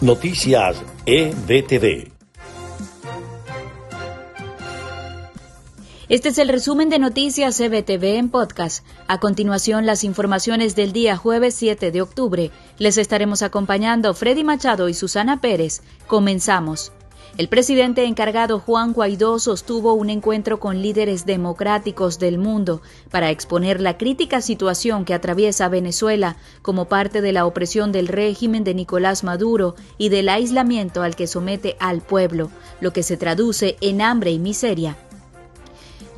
Noticias EBTV. Este es el resumen de Noticias EBTV en podcast. A continuación, las informaciones del día jueves 7 de octubre. Les estaremos acompañando Freddy Machado y Susana Pérez. Comenzamos. El presidente encargado Juan Guaidó sostuvo un encuentro con líderes democráticos del mundo para exponer la crítica situación que atraviesa Venezuela como parte de la opresión del régimen de Nicolás Maduro y del aislamiento al que somete al pueblo, lo que se traduce en hambre y miseria.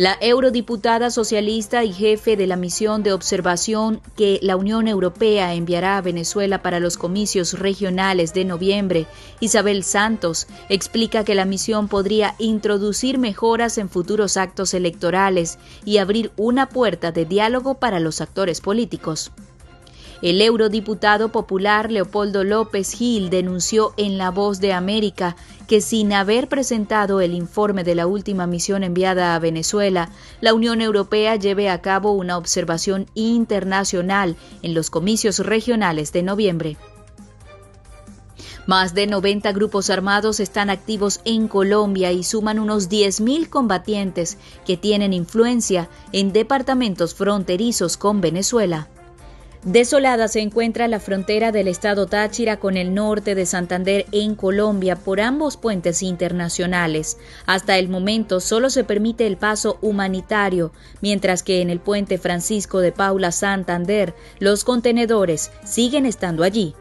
La eurodiputada socialista y jefe de la misión de observación que la Unión Europea enviará a Venezuela para los comicios regionales de noviembre, Isabel Santos, explica que la misión podría introducir mejoras en futuros actos electorales y abrir una puerta de diálogo para los actores políticos. El eurodiputado popular Leopoldo López Gil denunció en La Voz de América que sin haber presentado el informe de la última misión enviada a Venezuela, la Unión Europea lleve a cabo una observación internacional en los comicios regionales de noviembre. Más de 90 grupos armados están activos en Colombia y suman unos 10.000 combatientes que tienen influencia en departamentos fronterizos con Venezuela. Desolada se encuentra la frontera del estado Táchira con el norte de Santander en Colombia por ambos puentes internacionales. Hasta el momento solo se permite el paso humanitario, mientras que en el puente Francisco de Paula Santander los contenedores siguen estando allí.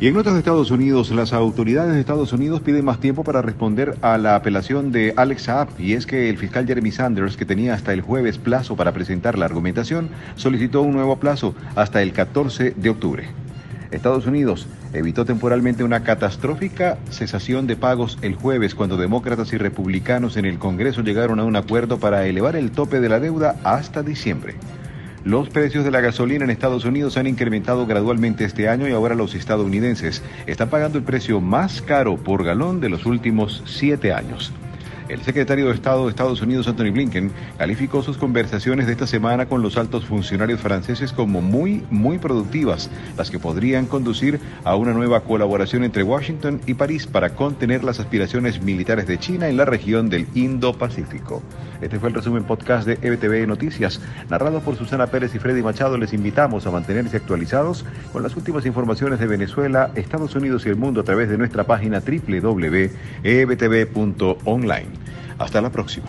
Y en notas de Estados Unidos, las autoridades de Estados Unidos piden más tiempo para responder a la apelación de Alex Saab, y es que el fiscal Jeremy Sanders, que tenía hasta el jueves plazo para presentar la argumentación, solicitó un nuevo plazo hasta el 14 de octubre. Estados Unidos evitó temporalmente una catastrófica cesación de pagos el jueves cuando demócratas y republicanos en el Congreso llegaron a un acuerdo para elevar el tope de la deuda hasta diciembre. Los precios de la gasolina en Estados Unidos han incrementado gradualmente este año y ahora los estadounidenses están pagando el precio más caro por galón de los últimos siete años. El secretario de Estado de Estados Unidos, Anthony Blinken, calificó sus conversaciones de esta semana con los altos funcionarios franceses como muy, muy productivas, las que podrían conducir a una nueva colaboración entre Washington y París para contener las aspiraciones militares de China en la región del Indo-Pacífico. Este fue el resumen podcast de EBTV Noticias, narrado por Susana Pérez y Freddy Machado. Les invitamos a mantenerse actualizados con las últimas informaciones de Venezuela, Estados Unidos y el mundo a través de nuestra página www.ebtv.online. Hasta la próxima.